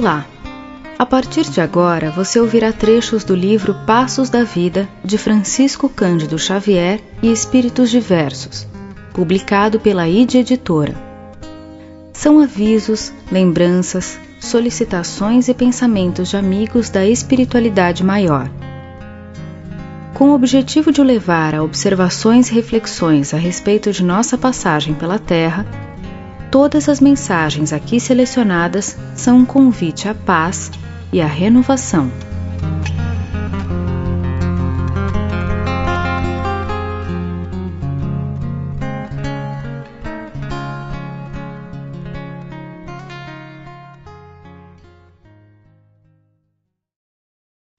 Olá! A partir de agora você ouvirá trechos do livro Passos da Vida de Francisco Cândido Xavier e Espíritos Diversos, publicado pela ID Editora. São avisos, lembranças, solicitações e pensamentos de amigos da espiritualidade maior. Com o objetivo de o levar a observações e reflexões a respeito de nossa passagem pela Terra, Todas as mensagens aqui selecionadas são um convite à paz e à renovação.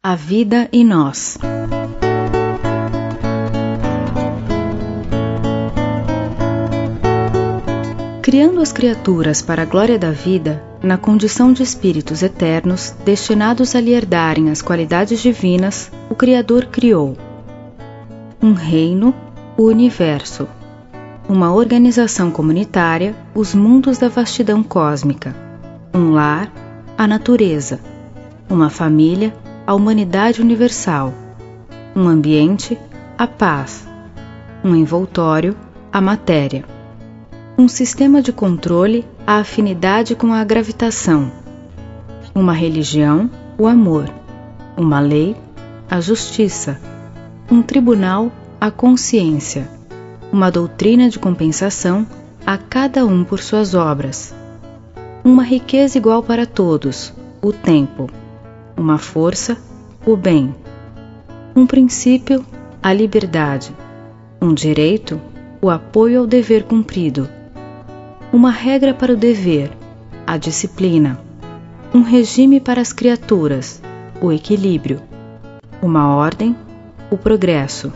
A vida e nós. Criando as criaturas para a glória da vida, na condição de espíritos eternos, destinados a lhe herdarem as qualidades divinas, o Criador criou. Um reino, o universo, uma organização comunitária, os mundos da vastidão cósmica, um lar, a natureza, uma família, a humanidade universal, um ambiente, a paz, um envoltório, a matéria um sistema de controle, a afinidade com a gravitação, uma religião, o amor, uma lei, a justiça, um tribunal, a consciência, uma doutrina de compensação, a cada um por suas obras, uma riqueza igual para todos, o tempo, uma força, o bem, um princípio, a liberdade, um direito, o apoio ao dever cumprido uma regra para o dever, a disciplina, um regime para as criaturas, o equilíbrio, uma ordem, o progresso,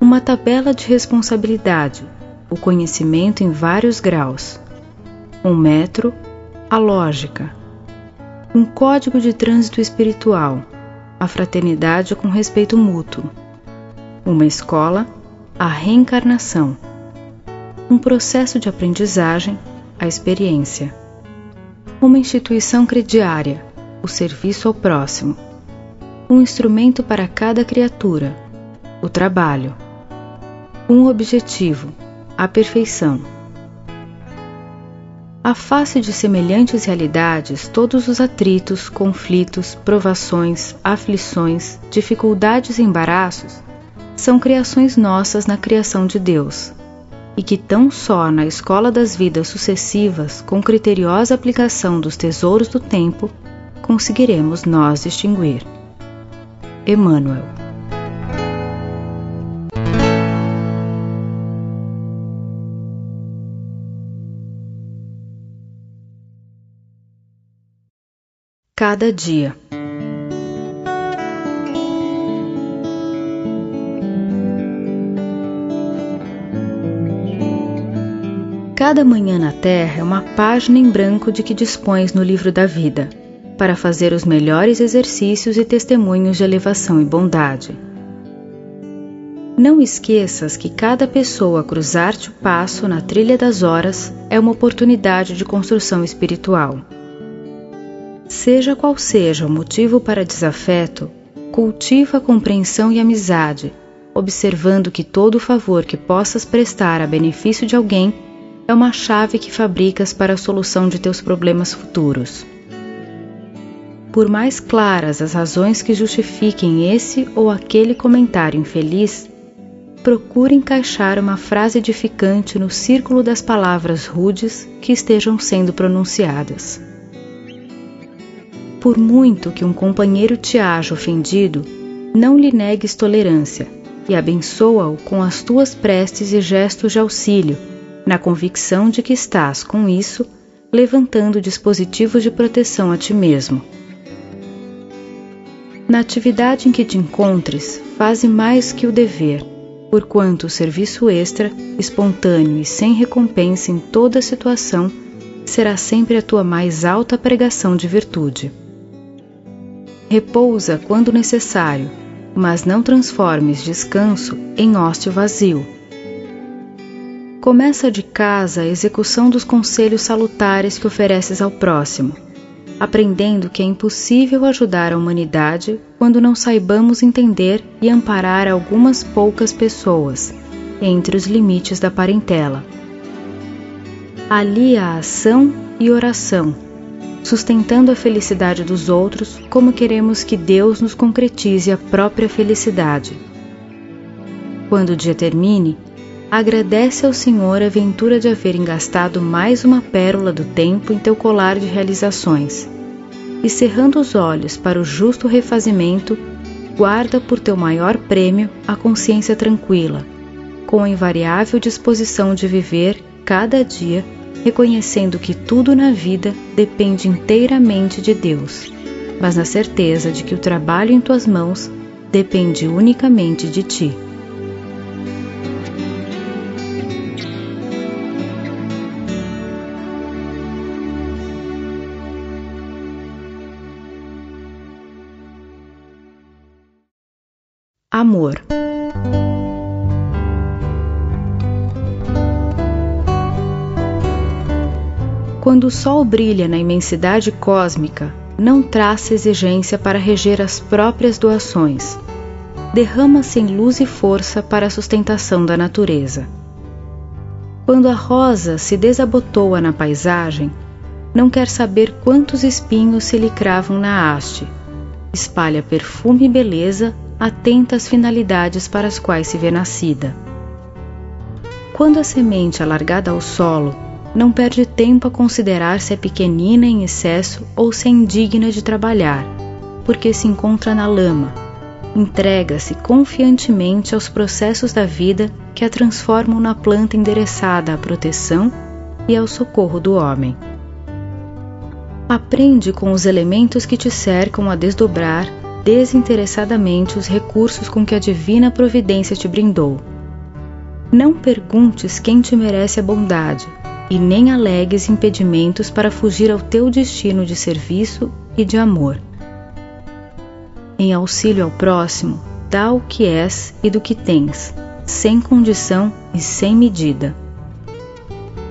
uma tabela de responsabilidade, o conhecimento em vários graus, um metro, a lógica, um código de trânsito espiritual, a fraternidade com respeito mútuo, uma escola, a reencarnação um processo de aprendizagem, a experiência. Uma instituição crediária, o serviço ao próximo. Um instrumento para cada criatura, o trabalho. Um objetivo, a perfeição. A face de semelhantes realidades, todos os atritos, conflitos, provações, aflições, dificuldades e embaraços são criações nossas na criação de Deus e que tão só na escola das vidas sucessivas, com criteriosa aplicação dos tesouros do tempo, conseguiremos nós distinguir. Emmanuel Cada dia Cada manhã na Terra é uma página em branco de que dispões no livro da vida, para fazer os melhores exercícios e testemunhos de elevação e bondade. Não esqueças que cada pessoa a cruzar-te o passo na trilha das horas é uma oportunidade de construção espiritual. Seja qual seja o motivo para desafeto, cultiva a compreensão e amizade, observando que todo favor que possas prestar a benefício de alguém é uma chave que fabricas para a solução de teus problemas futuros. Por mais claras as razões que justifiquem esse ou aquele comentário infeliz, procure encaixar uma frase edificante no círculo das palavras rudes que estejam sendo pronunciadas. Por muito que um companheiro te haja ofendido, não lhe negues tolerância e abençoa-o com as tuas preces e gestos de auxílio na convicção de que estás, com isso, levantando dispositivos de proteção a ti mesmo. Na atividade em que te encontres, faze mais que o dever, porquanto o serviço extra, espontâneo e sem recompensa em toda situação, será sempre a tua mais alta pregação de virtude. Repousa quando necessário, mas não transformes descanso em ócio vazio Começa de casa a execução dos conselhos salutares que ofereces ao próximo. aprendendo que é impossível ajudar a humanidade quando não saibamos entender e amparar algumas poucas pessoas entre os limites da parentela. Ali há ação e oração, sustentando a felicidade dos outros como queremos que Deus nos concretize a própria felicidade. Quando o dia termine, agradece ao Senhor a ventura de haver engastado mais uma pérola do tempo em teu colar de realizações. E cerrando os olhos para o justo refazimento, guarda por teu maior prêmio a consciência tranquila, com a invariável disposição de viver cada dia reconhecendo que tudo na vida depende inteiramente de Deus, mas na certeza de que o trabalho em tuas mãos depende unicamente de ti. Amor. Quando o Sol brilha na imensidade cósmica, não traça exigência para reger as próprias doações. Derrama-se em luz e força para a sustentação da natureza. Quando a rosa se desabotoa na paisagem, não quer saber quantos espinhos se lhe cravam na haste. Espalha perfume e beleza, atenta às finalidades para as quais se vê nascida. Quando a semente é largada ao solo, não perde tempo a considerar se é pequenina em excesso ou se é indigna de trabalhar, porque se encontra na lama. Entrega-se confiantemente aos processos da vida que a transformam na planta endereçada à proteção e ao socorro do homem. Aprende com os elementos que te cercam a desdobrar desinteressadamente os recursos com que a divina providência te brindou. Não perguntes quem te merece a bondade, e nem alegues impedimentos para fugir ao teu destino de serviço e de amor. Em auxílio ao próximo, dá o que és e do que tens, sem condição e sem medida.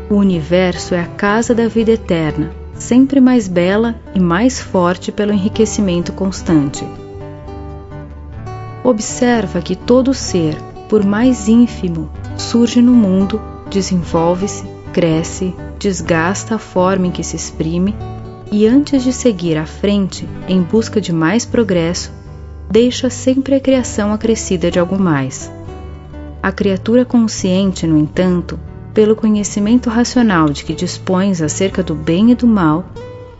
O universo é a casa da vida eterna, sempre mais bela e mais forte pelo enriquecimento constante. Observa que todo ser, por mais ínfimo, surge no mundo, desenvolve-se, cresce, desgasta a forma em que se exprime e, antes de seguir à frente em busca de mais progresso, deixa sempre a criação acrescida de algo mais. A criatura consciente, no entanto, pelo conhecimento racional de que dispões acerca do bem e do mal,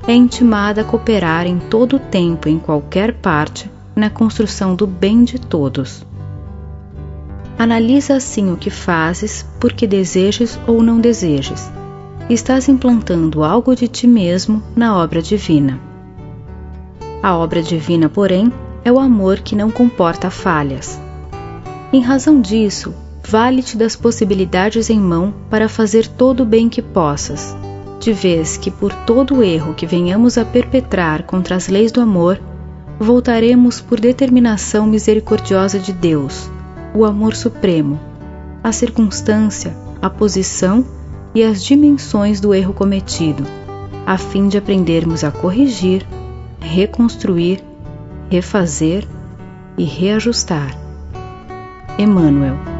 é intimada a cooperar em todo o tempo em qualquer parte na construção do bem de todos. Analisa assim o que fazes, porque desejes ou não desejes. Estás implantando algo de ti mesmo na obra divina. A obra divina, porém, é o amor que não comporta falhas. Em razão disso, vale-te das possibilidades em mão para fazer todo o bem que possas, de vez que por todo o erro que venhamos a perpetrar contra as leis do amor, voltaremos por determinação misericordiosa de Deus o amor supremo, a circunstância, a posição e as dimensões do erro cometido, a fim de aprendermos a corrigir, reconstruir, refazer e reajustar. Emmanuel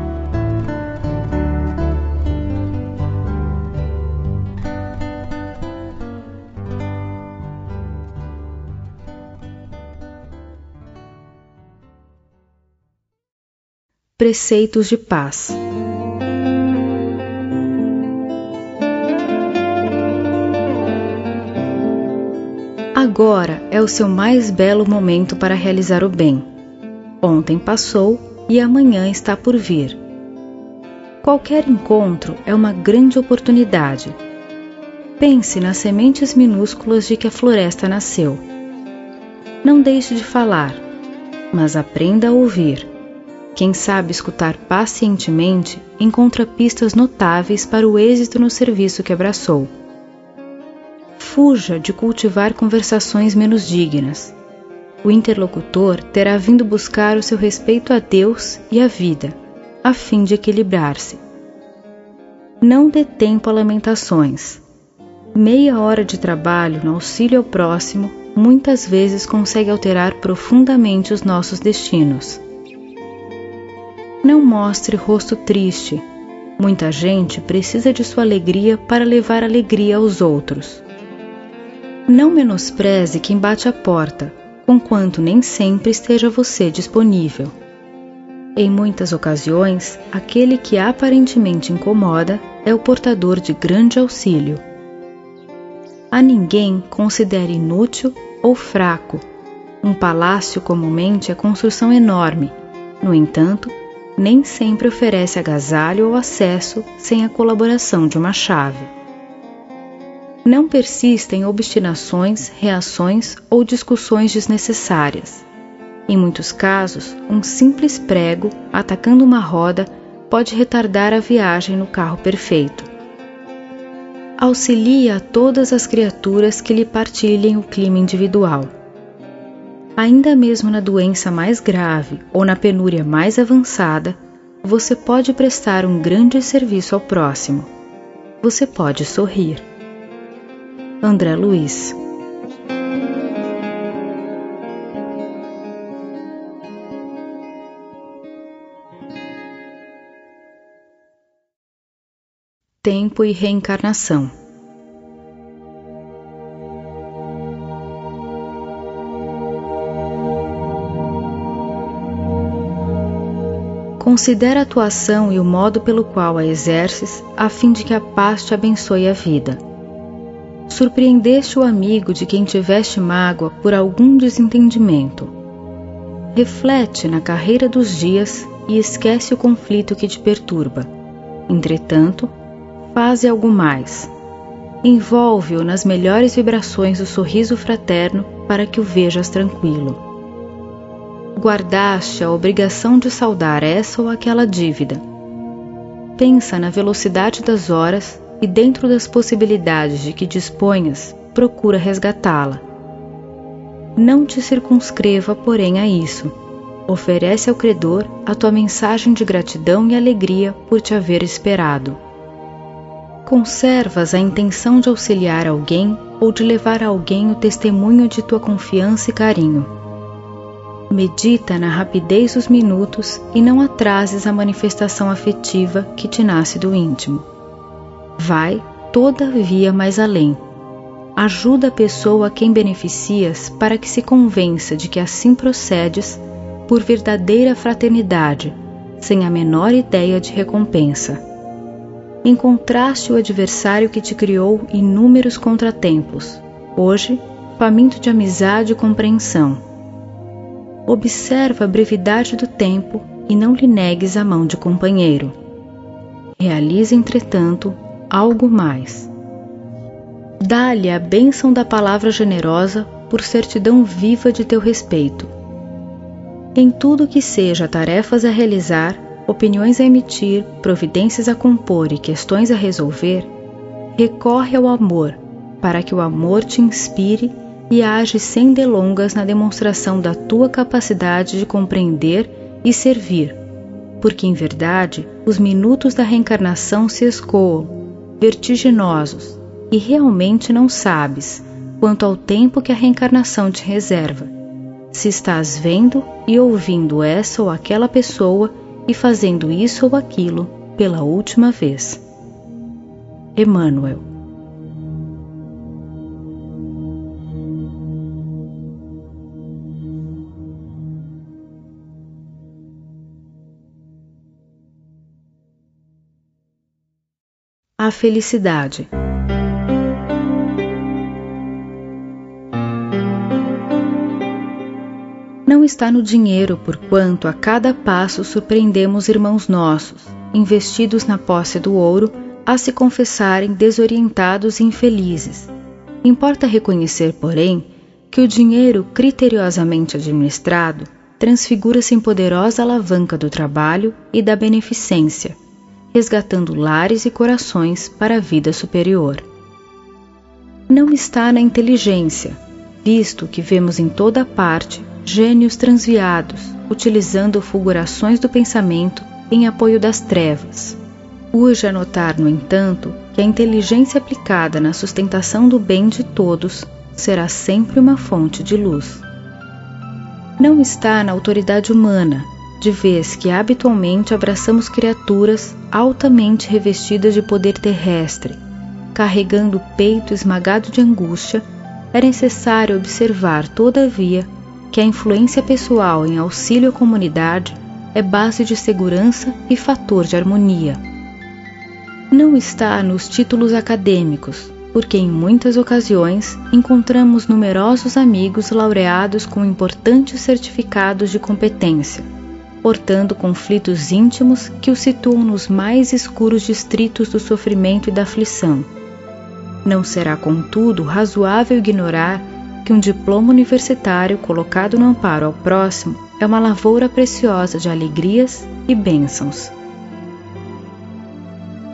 Preceitos de Paz. Agora é o seu mais belo momento para realizar o bem. Ontem passou e amanhã está por vir. Qualquer encontro é uma grande oportunidade. Pense nas sementes minúsculas de que a floresta nasceu. Não deixe de falar, mas aprenda a ouvir quem sabe escutar pacientemente encontra pistas notáveis para o êxito no serviço que abraçou. Fuja de cultivar conversações menos dignas. O interlocutor terá vindo buscar o seu respeito a Deus e à vida, a fim de equilibrar-se. Não dê tempo a lamentações. meia hora de trabalho no auxílio ao próximo muitas vezes consegue alterar profundamente os nossos destinos. Não mostre rosto triste. Muita gente precisa de sua alegria para levar alegria aos outros. Não menospreze quem bate a porta, conquanto nem sempre esteja você disponível. Em muitas ocasiões, aquele que aparentemente incomoda é o portador de grande auxílio. A ninguém considere inútil ou fraco. Um palácio comumente é construção enorme. No entanto, nem sempre oferece agasalho ou acesso sem a colaboração de uma chave. Não persista em obstinações, reações ou discussões desnecessárias. Em muitos casos, um simples prego atacando uma roda pode retardar a viagem no carro perfeito. Auxilie a todas as criaturas que lhe partilhem o clima individual. Ainda mesmo na doença mais grave ou na penúria mais avançada, você pode prestar um grande serviço ao próximo. Você pode sorrir. André Luiz Tempo e reencarnação Considera a atuação e o modo pelo qual a exerces, a fim de que a paz te abençoe a vida. Surpreendeste o amigo de quem tiveste mágoa por algum desentendimento. Reflete na carreira dos dias e esquece o conflito que te perturba. Entretanto, faze algo mais. Envolve-o nas melhores vibrações do sorriso fraterno para que o vejas tranquilo guardaste a obrigação de saldar essa ou aquela dívida. Pensa na velocidade das horas e, dentro das possibilidades de que disponhas, procura resgatá-la. Não te circunscreva, porém, a isso. Oferece ao credor a tua mensagem de gratidão e alegria por te haver esperado. Conservas a intenção de auxiliar alguém ou de levar a alguém o testemunho de tua confiança e carinho Medita na rapidez dos minutos e não atrases a manifestação afetiva que te nasce do íntimo. Vai, todavia, mais além. Ajuda a pessoa a quem beneficias para que se convença de que assim procedes por verdadeira fraternidade, sem a menor ideia de recompensa. Encontraste o adversário que te criou inúmeros contratempos, hoje faminto de amizade e compreensão observa a brevidade do tempo e não lhe negues a mão de companheiro. Realize, entretanto, algo mais. Dá-lhe a bênção da palavra generosa por certidão viva de teu respeito. Em tudo que seja tarefas a realizar, opiniões a emitir, providências a compor e questões a resolver, recorre ao amor, para que o amor te inspire e age sem delongas na demonstração da tua capacidade de compreender e servir, porque em verdade os minutos da reencarnação se escoam, vertiginosos, e realmente não sabes quanto ao tempo que a reencarnação te reserva. Se estás vendo e ouvindo essa ou aquela pessoa e fazendo isso ou aquilo pela última vez. Emmanuel a felicidade. Não está no dinheiro, porquanto a cada passo surpreendemos irmãos nossos, investidos na posse do ouro, a se confessarem desorientados e infelizes. Importa reconhecer, porém, que o dinheiro criteriosamente administrado transfigura-se em poderosa alavanca do trabalho e da beneficência resgatando lares e corações para a vida superior. Não está na inteligência, visto que vemos em toda parte gênios transviados, utilizando fulgurações do pensamento em apoio das trevas. Urge anotar, no entanto, que a inteligência aplicada na sustentação do bem de todos será sempre uma fonte de luz. Não está na autoridade humana, de vez que habitualmente abraçamos criaturas altamente revestidas de poder terrestre, carregando o peito esmagado de angústia, é necessário observar, todavia, que a influência pessoal em auxílio à comunidade é base de segurança e fator de harmonia. Não está nos títulos acadêmicos, porque em muitas ocasiões encontramos numerosos amigos laureados com importantes certificados de competência, portando conflitos íntimos que os situam nos mais escuros distritos do sofrimento e da aflição. Não será, contudo, razoável ignorar que um diploma universitário colocado no amparo ao próximo é uma lavoura preciosa de alegrias e bênçãos.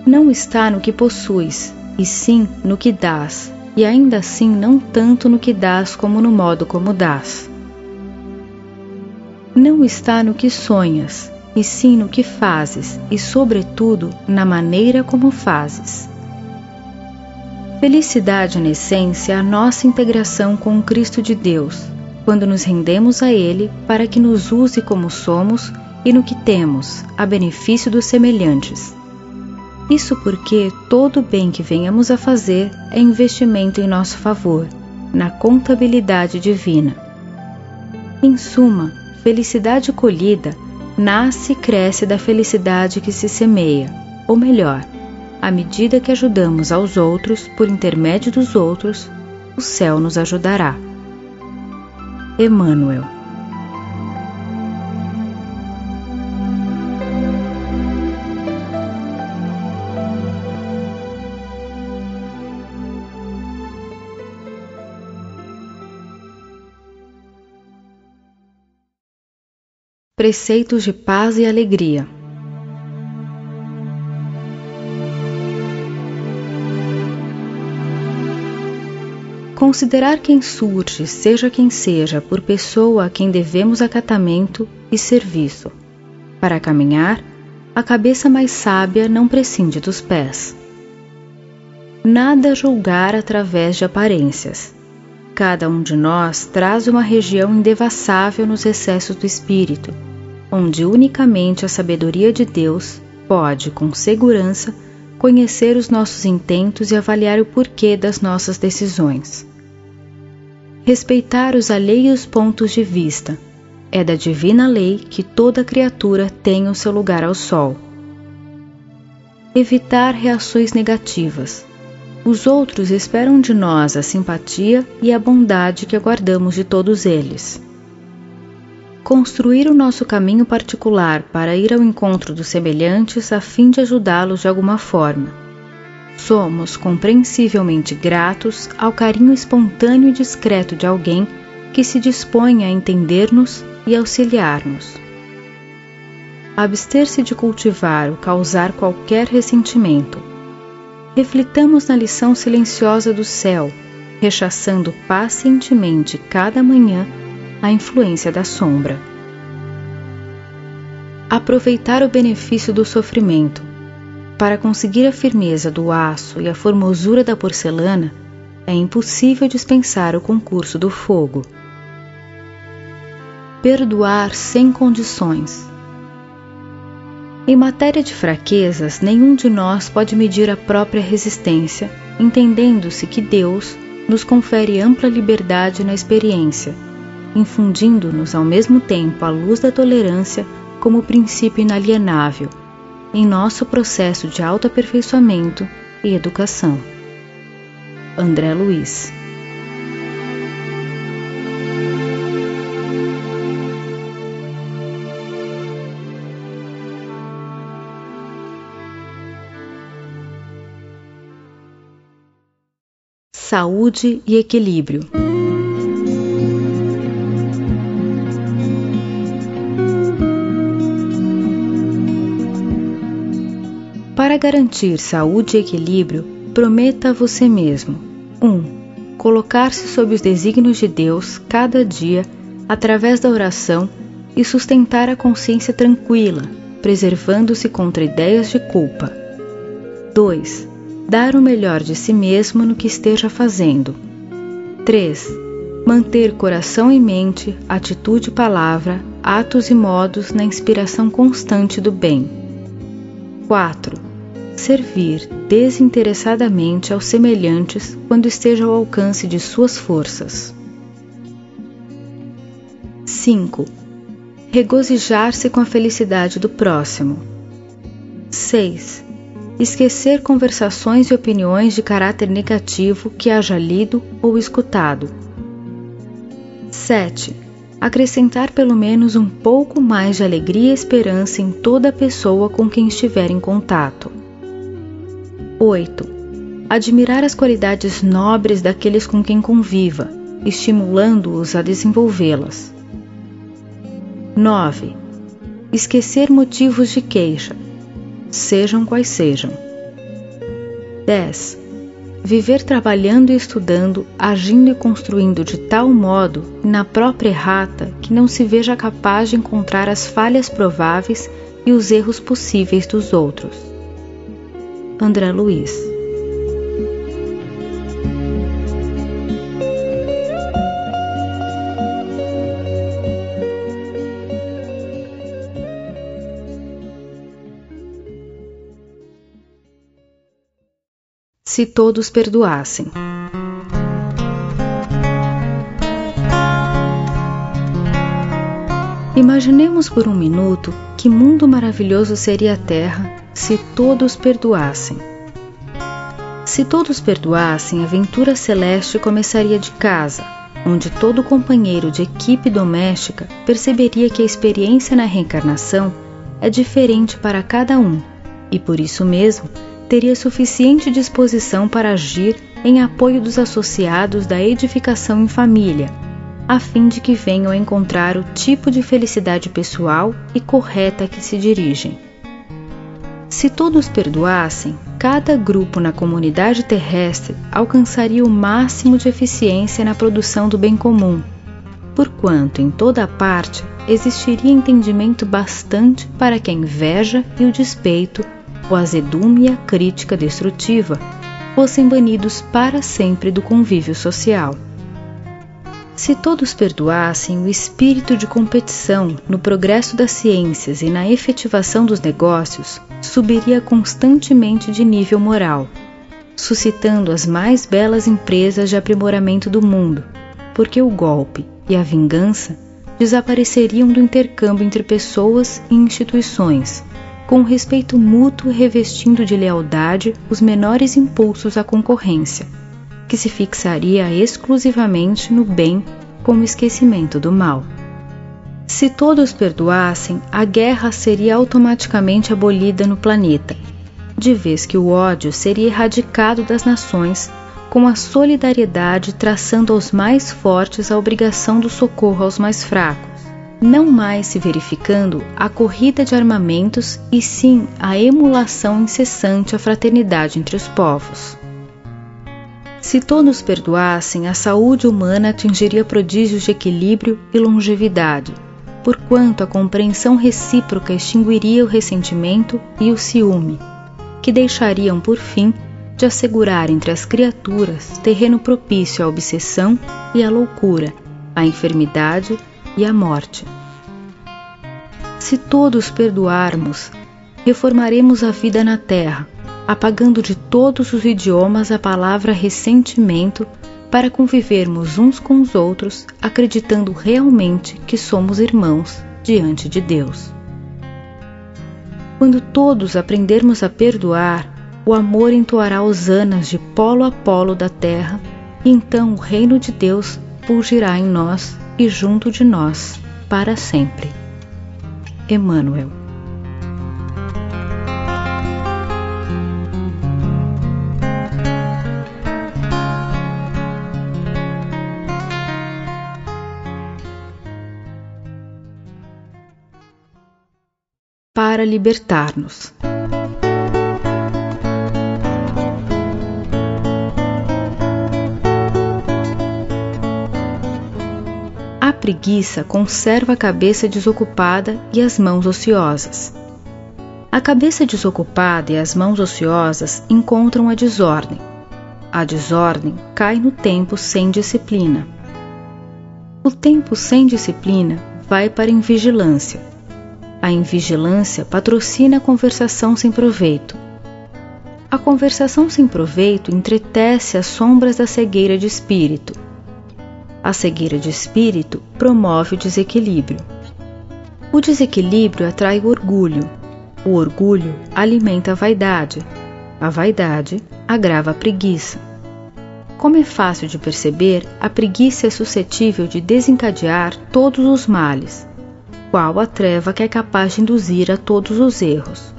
Não está no que possuis, e sim no que dás, e ainda assim não tanto no que dás como no modo como dás. Não está no que sonhas, e sim no que fazes, e sobretudo na maneira como fazes. Felicidade, na essência, é a nossa integração com o Cristo de Deus, quando nos rendemos a Ele para que nos use como somos e no que temos, a benefício dos semelhantes. Isso porque todo bem que venhamos a fazer é investimento em nosso favor, na contabilidade divina. Em suma, felicidade colhida nasce e cresce da felicidade que se semeia, ou melhor, à medida que ajudamos aos outros por intermédio dos outros, o céu nos ajudará. Emmanuel Preceitos de paz e alegria. Considerar quem surge, seja quem seja, por pessoa a quem devemos acatamento e serviço. Para caminhar, a cabeça mais sábia não prescinde dos pés. Nada julgar através de aparências. Cada um de nós traz uma região indevassável nos recessos do espírito, onde unicamente a sabedoria de Deus pode, com segurança, conhecer os nossos intentos e avaliar o porquê das nossas decisões. Respeitar os alheios pontos de vista. É da divina lei que toda criatura tem o seu lugar ao sol. Evitar reações negativas. Os outros esperam de nós a simpatia e a bondade que aguardamos de todos eles. Construir o nosso caminho particular para ir ao encontro dos semelhantes a fim de ajudá-los de alguma forma Somos compreensivelmente gratos ao carinho espontâneo e discreto de alguém que se dispõe a entender-nos e auxiliar-nos. Abster-se de cultivar ou causar qualquer ressentimento. Reflitamos na lição silenciosa do céu, rechaçando pacientemente cada manhã a influência da sombra. Aproveitar o benefício do sofrimento para conseguir a firmeza do aço e a formosura da porcelana, é impossível dispensar o concurso do fogo. Perdoar sem condições. Em matéria de fraquezas, nenhum de nós pode medir a própria resistência, entendendo-se que Deus nos confere ampla liberdade na experiência, infundindo-nos ao mesmo tempo a luz da tolerância como princípio inalienável em nosso processo de autoaperfeiçoamento e educação. André Luiz Saúde e equilíbrio. Garantir saúde e equilíbrio, prometa a você mesmo: 1. Um, Colocar-se sob os desígnios de Deus cada dia através da oração e sustentar a consciência tranquila, preservando-se contra ideias de culpa. 2. Dar o melhor de si mesmo no que esteja fazendo. 3. Manter coração e mente, atitude e palavra, atos e modos na inspiração constante do bem. 4. Servir desinteressadamente aos semelhantes quando esteja ao alcance de suas forças. 5. Regozijar-se com a felicidade do próximo. 6. Esquecer conversações e opiniões de caráter negativo que haja lido ou escutado. 7. Acrescentar pelo menos um pouco mais de alegria e esperança em toda pessoa com quem estiver em contato. 8. Admirar as qualidades nobres daqueles com quem conviva, estimulando-os a desenvolvê-las. 9. Esquecer motivos de queixa, sejam quais sejam. 10. Viver trabalhando e estudando, agindo e construindo de tal modo, na própria errata, que não se veja capaz de encontrar as falhas prováveis e os erros possíveis dos outros. André Luiz se todos perdoassem. Imaginemos por um minuto que mundo maravilhoso seria a Terra se todos perdoassem. Se todos perdoassem, a aventura celeste começaria de casa, onde todo companheiro de equipe doméstica perceberia que a experiência na reencarnação é diferente para cada um e por isso mesmo teria suficiente disposição para agir em apoio dos associados da edificação em família, a fim de que venham encontrar o tipo de felicidade pessoal e correta que se dirigem. Se todos perdoassem, cada grupo na comunidade terrestre alcançaria o máximo de eficiência na produção do bem comum, porquanto em toda parte existiria entendimento bastante para que a inveja e o despeito o azedume e a crítica destrutiva fossem banidos para sempre do convívio social. Se todos perdoassem, o espírito de competição no progresso das ciências e na efetivação dos negócios subiria constantemente de nível moral, suscitando as mais belas empresas de aprimoramento do mundo, porque o golpe e a vingança desapareceriam do intercâmbio entre pessoas e instituições com respeito mútuo revestindo de lealdade os menores impulsos à concorrência, que se fixaria exclusivamente no bem como esquecimento do mal. Se todos perdoassem, a guerra seria automaticamente abolida no planeta, de vez que o ódio seria erradicado das nações, com a solidariedade traçando aos mais fortes a obrigação do socorro aos mais fracos não mais se verificando a corrida de armamentos e sim a emulação incessante à fraternidade entre os povos. Se todos perdoassem, a saúde humana atingiria prodígios de equilíbrio e longevidade, porquanto a compreensão recíproca extinguiria o ressentimento e o ciúme, que deixariam por fim de assegurar entre as criaturas terreno propício à obsessão e à loucura, à enfermidade e a morte. Se todos perdoarmos, reformaremos a vida na terra, apagando de todos os idiomas a palavra ressentimento para convivermos uns com os outros, acreditando realmente que somos irmãos diante de Deus. Quando todos aprendermos a perdoar, o amor entoará hosanas de polo a polo da terra, e então o reino de Deus fulgirá em nós e junto de nós para sempre. Emmanuel. Para libertar-nos. preguiça conserva a cabeça desocupada e as mãos ociosas. A cabeça desocupada e as mãos ociosas encontram a desordem. A desordem cai no tempo sem disciplina. O tempo sem disciplina vai para a invigilância. A invigilância patrocina a conversação sem proveito. A conversação sem proveito entretece as sombras da cegueira de espírito. A cegueira de espírito promove o desequilíbrio. O desequilíbrio atrai o orgulho. O orgulho alimenta a vaidade. A vaidade agrava a preguiça. Como é fácil de perceber, a preguiça é suscetível de desencadear todos os males, qual a treva que é capaz de induzir a todos os erros.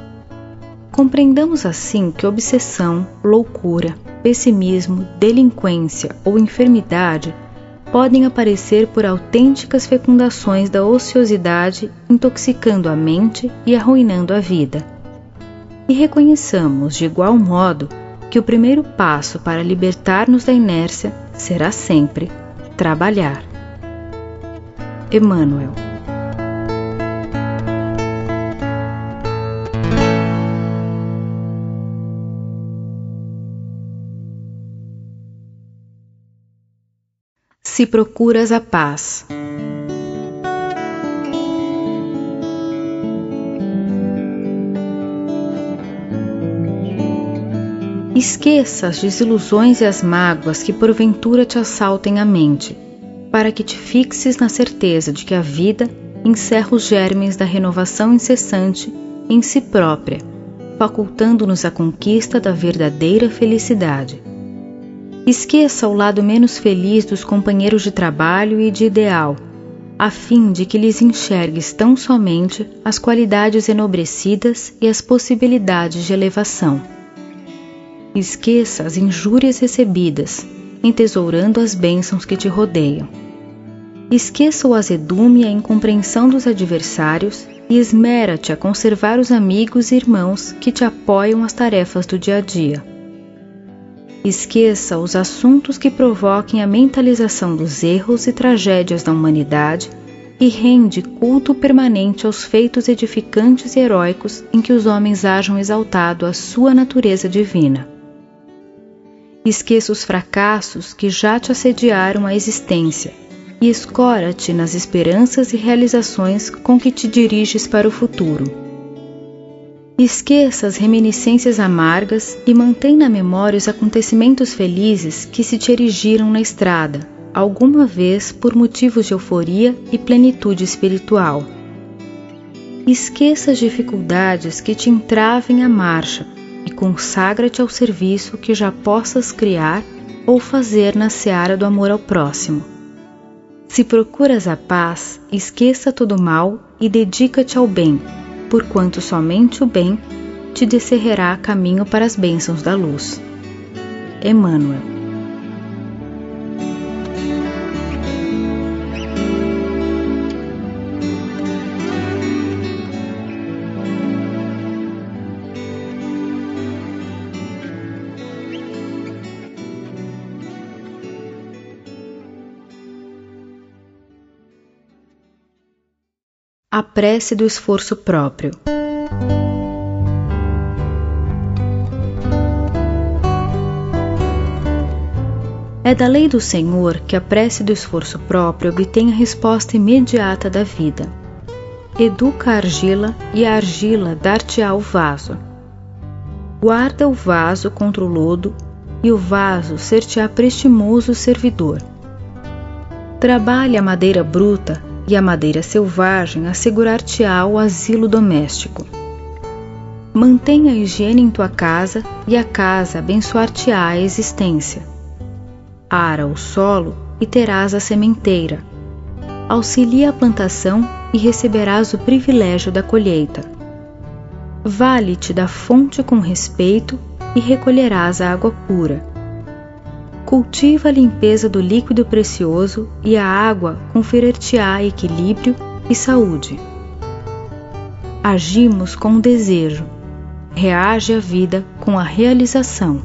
Compreendamos assim que obsessão, loucura, pessimismo, delinquência ou enfermidade podem aparecer por autênticas fecundações da ociosidade, intoxicando a mente e arruinando a vida. E reconheçamos, de igual modo, que o primeiro passo para libertar-nos da inércia será sempre trabalhar. Emmanuel Se procuras a paz. Esqueça as desilusões e as mágoas que porventura te assaltem a mente, para que te fixes na certeza de que a vida encerra os germes da renovação incessante em si própria, facultando-nos a conquista da verdadeira felicidade. Esqueça o lado menos feliz dos companheiros de trabalho e de ideal, a fim de que lhes enxergues tão somente as qualidades enobrecidas e as possibilidades de elevação. Esqueça as injúrias recebidas, entesourando as bênçãos que te rodeiam. Esqueça o azedume e a incompreensão dos adversários e esmera-te a conservar os amigos e irmãos que te apoiam as tarefas do dia a dia. Esqueça os assuntos que provoquem a mentalização dos erros e tragédias da humanidade e rende culto permanente aos feitos edificantes e heróicos em que os homens hajam exaltado a sua natureza divina. Esqueça os fracassos que já te assediaram a existência e escora-te nas esperanças e realizações com que te diriges para o futuro. Esqueça as reminiscências amargas e mantém na memória os acontecimentos felizes que se te erigiram na estrada, alguma vez por motivos de euforia e plenitude espiritual. Esqueça as dificuldades que te entravem a marcha e consagra-te ao serviço que já possas criar ou fazer na seara do amor ao próximo. Se procuras a paz, esqueça todo o mal e dedica-te ao bem, porquanto somente o bem te descerrará caminho para as bênçãos da luz. Emmanuel A prece do esforço próprio. É da lei do Senhor que a prece do esforço próprio obtém a resposta imediata da vida. Educa a argila e a argila dar-te-á o vaso. Guarda o vaso contra o lodo e o vaso ser-te-á prestimoso servidor. Trabalha a madeira bruta e a madeira selvagem assegurar-te-á o asilo doméstico. Mantenha a higiene em tua casa e a casa abençoar-te-á a existência. Ara o solo e terás a sementeira. Auxilia a plantação e receberás o privilégio da colheita. Vale-te da fonte com respeito e recolherás a água pura cultiva a limpeza do líquido precioso e a água conferir-te-á equilíbrio e saúde. Agimos com o desejo, reage a vida com a realização.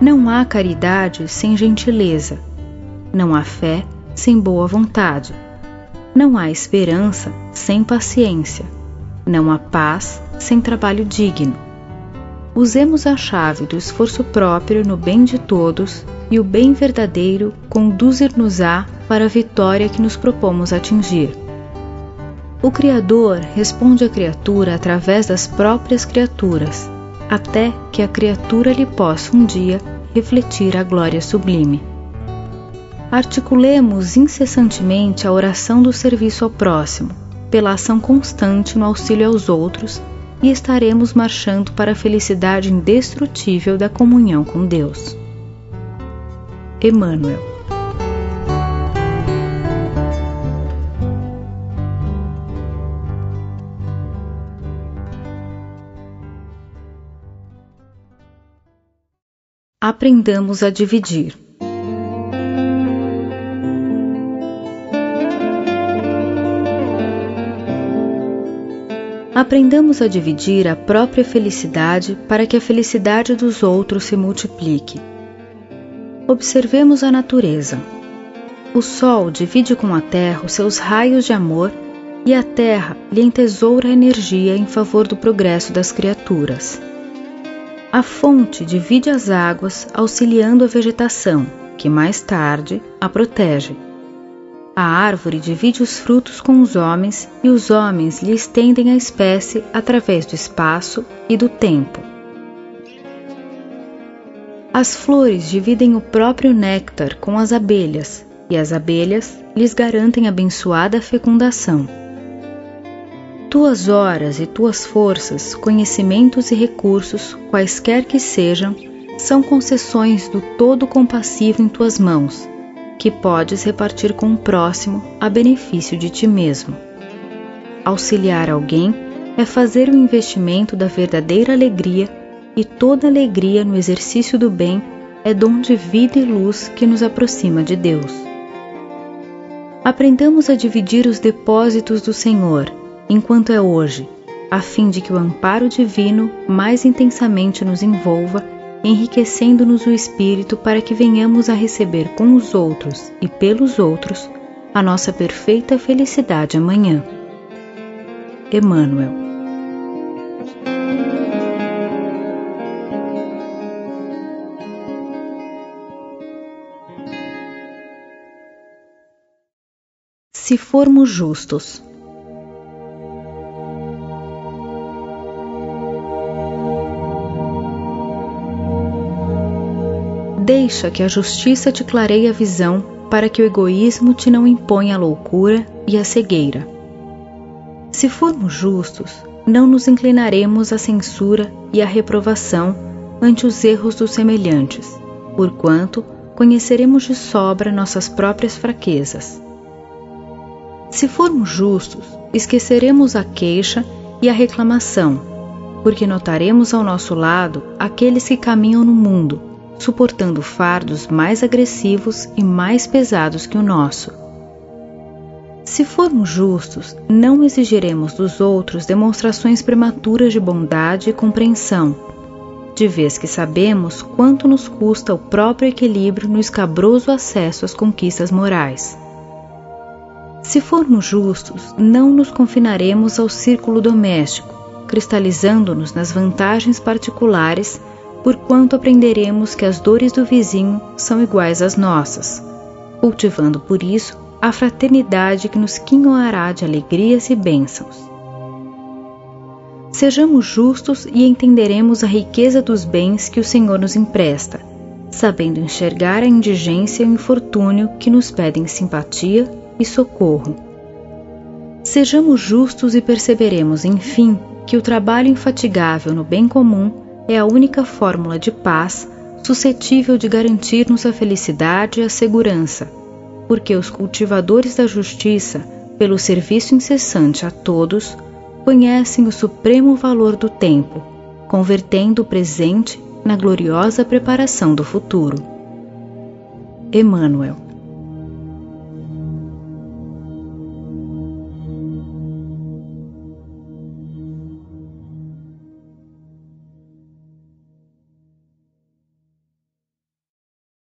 Não há caridade sem gentileza, não há fé sem boa vontade, não há esperança sem paciência, Não há paz sem trabalho digno. Usemos a chave do esforço próprio no bem de todos e o bem verdadeiro conduzir-nos-á para a vitória que nos propomos atingir. O Criador responde à criatura através das próprias criaturas, até que a criatura lhe possa um dia refletir a glória sublime. Articulemos incessantemente a oração do serviço ao próximo, pela ação constante no auxílio aos outros, e estaremos marchando para a felicidade indestrutível da comunhão com Deus. Emmanuel Aprendamos a dividir. Aprendamos a dividir a própria felicidade para que a felicidade dos outros se multiplique. Observemos a natureza. O Sol divide com a Terra os seus raios de amor e a Terra lhe entesoura energia em favor do progresso das criaturas. A fonte divide as águas, auxiliando a vegetação, que mais tarde a protege. A árvore divide os frutos com os homens e os homens lhe estendem a espécie através do espaço e do tempo. As flores dividem o próprio néctar com as abelhas, e as abelhas lhes garantem abençoada fecundação. Tuas horas e tuas forças, conhecimentos e recursos, quaisquer que sejam, são concessões do todo compassivo em tuas mãos, que podes repartir com o próximo a benefício de ti mesmo. Auxiliar alguém é fazer o investimento da verdadeira alegria e toda alegria no exercício do bem é dom de vida e luz que nos aproxima de Deus. Aprendamos a dividir os depósitos do Senhor, enquanto é hoje, a fim de que o amparo divino mais intensamente nos envolva, enriquecendo-nos o espírito para que venhamos a receber com os outros e pelos outros a nossa perfeita felicidade amanhã. Emmanuel se formos justos. Deixa que a justiça te clareie a visão, para que o egoísmo te não imponha a loucura e a cegueira. Se formos justos, não nos inclinaremos à censura e à reprovação ante os erros dos semelhantes, porquanto conheceremos de sobra nossas próprias fraquezas. Se formos justos, esqueceremos a queixa e a reclamação, porque notaremos ao nosso lado aqueles que caminham no mundo, suportando fardos mais agressivos e mais pesados que o nosso. Se formos justos, não exigiremos dos outros demonstrações prematuras de bondade e compreensão, de vez que sabemos quanto nos custa o próprio equilíbrio no escabroso acesso às conquistas morais. Se formos justos, não nos confinaremos ao círculo doméstico, cristalizando-nos nas vantagens particulares, porquanto aprenderemos que as dores do vizinho são iguais às nossas, cultivando por isso a fraternidade que nos quinhoará de alegrias e bênçãos. Sejamos justos e entenderemos a riqueza dos bens que o Senhor nos empresta, sabendo enxergar a indigência e o infortúnio que nos pedem simpatia e socorro. Sejamos justos e perceberemos, enfim, que o trabalho infatigável no bem comum é a única fórmula de paz suscetível de garantir-nos a felicidade e a segurança, porque os cultivadores da justiça, pelo serviço incessante a todos, conhecem o supremo valor do tempo, convertendo o presente na gloriosa preparação do futuro. Emmanuel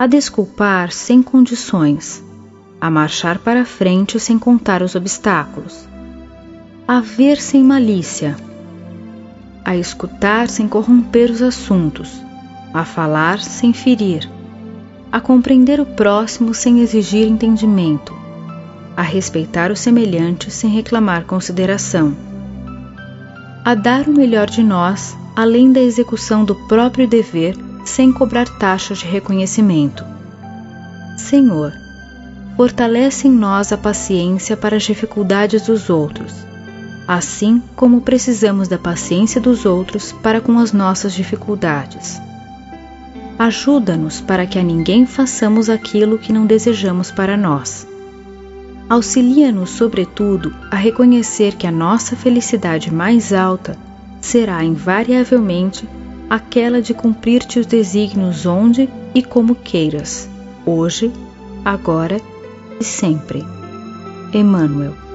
a desculpar sem condições, a marchar para frente sem contar os obstáculos, a ver sem malícia, a escutar sem corromper os assuntos, a falar sem ferir, a compreender o próximo sem exigir entendimento, a respeitar o semelhante sem reclamar consideração, a dar o melhor de nós além da execução do próprio dever sem cobrar taxas de reconhecimento. Senhor, fortalece em nós a paciência para as dificuldades dos outros, assim como precisamos da paciência dos outros para com as nossas dificuldades. Ajuda-nos para que a ninguém façamos aquilo que não desejamos para nós. Auxilia-nos, sobretudo, a reconhecer que a nossa felicidade mais alta será invariavelmente aquela de cumprir-te os desígnios onde e como queiras, hoje, agora e sempre. Emmanuel